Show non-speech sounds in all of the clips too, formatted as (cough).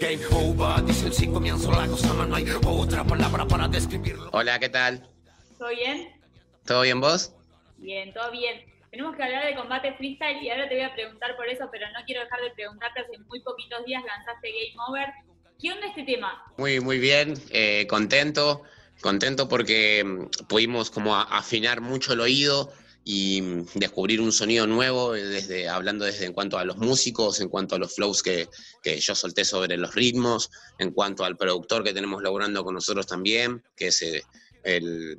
Game over, dicen si comienzo la cosa, no hay otra palabra para describirlo. Hola, ¿qué tal? ¿Todo bien? ¿Todo bien vos? Bien, todo bien. Tenemos que hablar de combate freestyle y ahora te voy a preguntar por eso, pero no quiero dejar de preguntarte. Hace muy poquitos días lanzaste Game Over. ¿Qué onda este tema? Muy, muy bien, eh, contento, contento porque mm, pudimos como afinar mucho el oído y mm, descubrir un sonido nuevo, eh, desde, hablando desde en cuanto a los músicos, en cuanto a los flows que, que yo solté sobre los ritmos, en cuanto al productor que tenemos laburando con nosotros también, que es eh, el,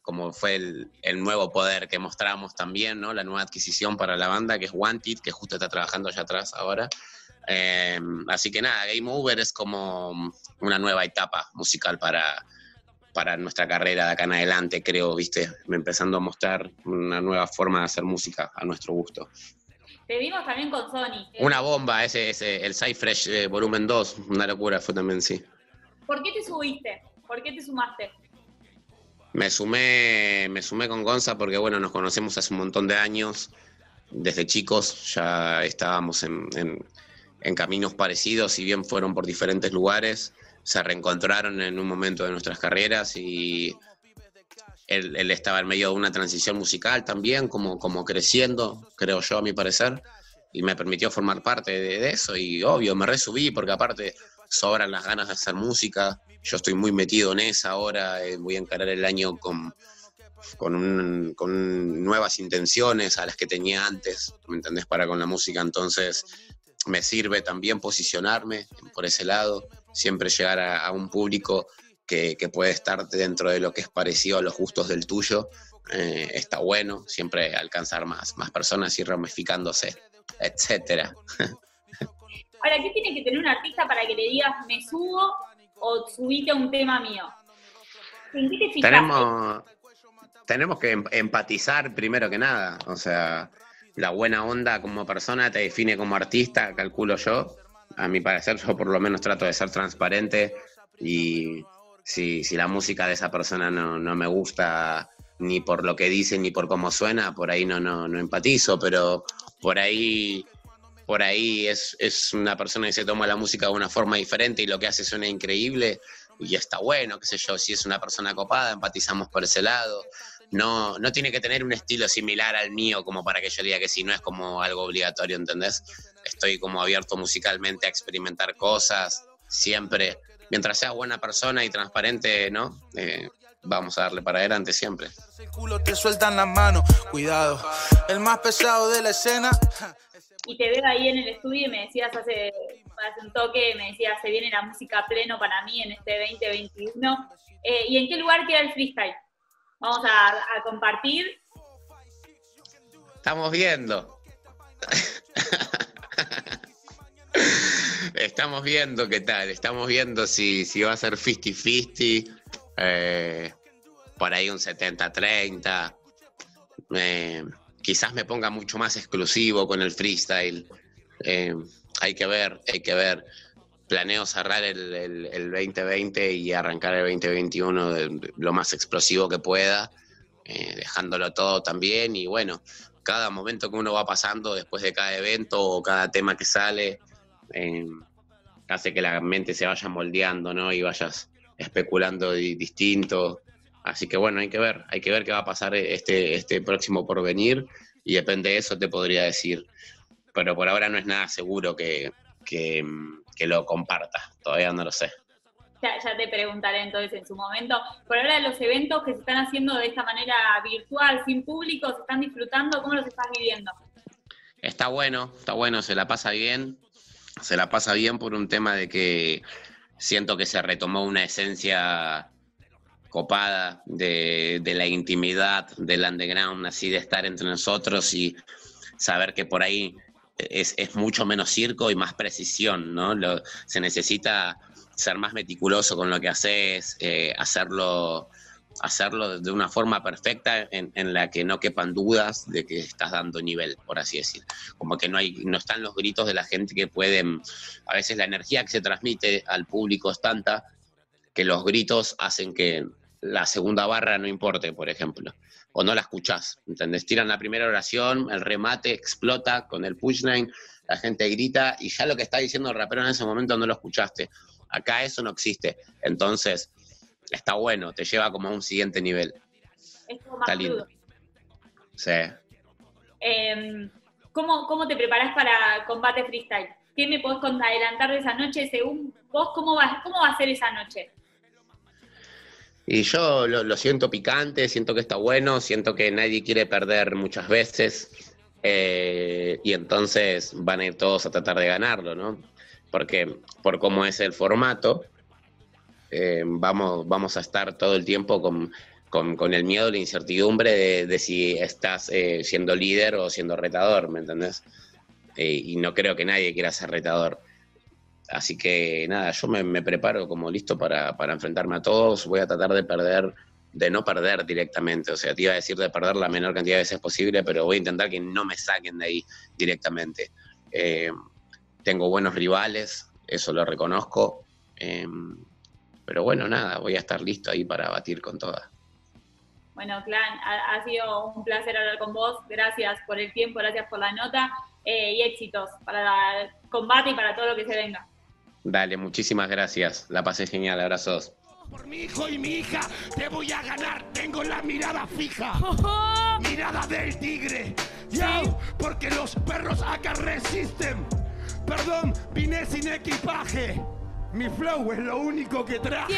como fue el, el nuevo poder que mostramos también, ¿no? La nueva adquisición para la banda, que es Wanted, que justo está trabajando allá atrás ahora. Eh, así que nada, Game Over es como una nueva etapa musical para, para nuestra carrera de acá en adelante, creo, viste, empezando a mostrar una nueva forma de hacer música a nuestro gusto. Te vimos también con Sony. Una bomba, ese, ese el Cyfresh eh, volumen 2, una locura fue también, sí. ¿Por qué te subiste? ¿Por qué te sumaste? Me sumé, me sumé con Gonza porque, bueno, nos conocemos hace un montón de años, desde chicos, ya estábamos en, en- en caminos parecidos, si bien fueron por diferentes lugares, se reencontraron en un momento de nuestras carreras y él, estaba en medio de una transición musical también, como, como creciendo, creo yo, a mi parecer, y me permitió formar parte de, eso. Y obvio, me resubí porque aparte sobran las ganas de hacer música, yo estoy muy metido en esa ahora, eh, voy a encarar el año con, con, con nuevas intenciones a las que tenía antes, ¿me entendés? Para con la música, entonces me sirve también posicionarme por ese lado, siempre llegar a, a un público que, que puede estar dentro de lo que es parecido a los gustos del tuyo, eh, está bueno, siempre alcanzar más, más personas y ramificándose, etcétera. (laughs) Ahora, ¿qué tiene que tener un artista para que le digas me subo o subite a un tema mío? ¿En qué te fijaste? Tenemos, tenemos que em- empatizar primero que nada. O sea, la buena onda como persona te define como artista, calculo yo. A mi parecer, yo por lo menos trato de ser transparente y si, la música de esa persona no, me gusta ni por lo que dice ni por cómo suena, por ahí no empatizo, pero por ahí, por ahí es, es una persona que se toma la música de una forma diferente y lo que hace suena increíble y está bueno, qué sé yo, si es una persona copada, empatizamos por ese lado. No, no tiene que tener un estilo similar al mío como para que yo diga que si no es como algo obligatorio, ¿entendés? Estoy como abierto musicalmente a experimentar cosas, siempre. Mientras sea buena persona y transparente, ¿no? Eh, vamos a darle para adelante siempre. Te sueltan las manos, cuidado. El más pesado de la escena. Y te veo ahí en el estudio y me decías hace, hace un toque, me decías, se viene la música pleno para mí en este 2021. Eh, ¿Y en qué lugar queda el freestyle? Vamos a, a compartir. Estamos viendo. (laughs) Estamos viendo qué tal, estamos viendo si, si va a ser 50-50, eh, por ahí un 70-30. eh, quizás me ponga mucho más exclusivo con el freestyle. eh, hay que ver, hay que ver. Planeo cerrar el, el- el 2020 y arrancar el 2021 de- lo más explosivo que pueda, dejándolo todo también y bueno, cada momento que uno va pasando después de cada evento o cada tema que sale, eh, hace que la mente se vaya moldeando, ¿no? Y vayas especulando di- distinto. Así que bueno, hay que ver, hay que ver qué va a pasar este, este próximo porvenir y depende de eso te podría decir. Pero por ahora no es nada seguro que, que, que lo comparta, todavía no lo sé. Ya, ya te preguntaré entonces en su momento. Por ahora los eventos que se están haciendo de esta manera virtual, sin público, se están disfrutando, ¿cómo los estás viviendo? Está bueno, está bueno, se la pasa bien. Se la pasa bien por un tema de que siento que se retomó una esencia copada de, de la intimidad del underground, así de estar entre nosotros y saber que por ahí es, es mucho menos circo y más precisión, ¿no? Se necesita ser más meticuloso con lo que haces, eh, hacerlo hacerlo de una forma perfecta en, la que no quepan dudas de que estás dando nivel, por así decir. Como que no hay, no están los gritos de la gente que pueden, a veces la energía que se transmite al público es tanta que los gritos hacen que la segunda barra no importe, por ejemplo, o no la escuchás, ¿entendés? Tiran la primera oración, el remate explota con el pushline la gente grita y ya lo que está diciendo el rapero en ese momento no lo escuchaste. Acá eso no existe. Entonces, está bueno, te lleva como a un siguiente nivel. Es como más Está lindo. crudo. Sí. Em, ¿cómo, ¿Cómo te preparás para combate freestyle? ¿Qué me podés adelantar de esa noche según vos? ¿Cómo va, cómo va a ser esa noche? Y yo lo, lo siento picante, siento que está bueno, siento que nadie quiere perder muchas veces. eh, y entonces van a ir todos a tratar de ganarlo, ¿no? Porque por cómo es el formato, eh, vamos, vamos a estar todo el tiempo con, con- el miedo, la incertidumbre de, si estás eh, siendo líder o siendo retador, ¿me entendés? Eh, y no creo que nadie quiera ser retador. Así que nada, yo me, me preparo como listo para, para enfrentarme a todos. Voy a tratar de perder, de no perder directamente. O sea, te iba a decir de perder la menor cantidad de veces posible, pero voy a intentar que no me saquen de ahí directamente. Tengo buenos rivales, eso lo reconozco. Pero bueno, nada, voy a estar listo ahí para batir con todas. Bueno, Clan, ha, ha sido un placer hablar con vos. Gracias por el tiempo, gracias por la nota eh, y éxitos para el combate y para todo lo que se venga. Dale, muchísimas gracias. La pasé genial, abrazos. Por mi hijo y mi hija te voy a ganar. Tengo la mirada fija. (laughs) Mirada del tigre. Yo, porque los perros acá resisten. Perdón, vine sin equipaje. Mi flow es lo único que traje.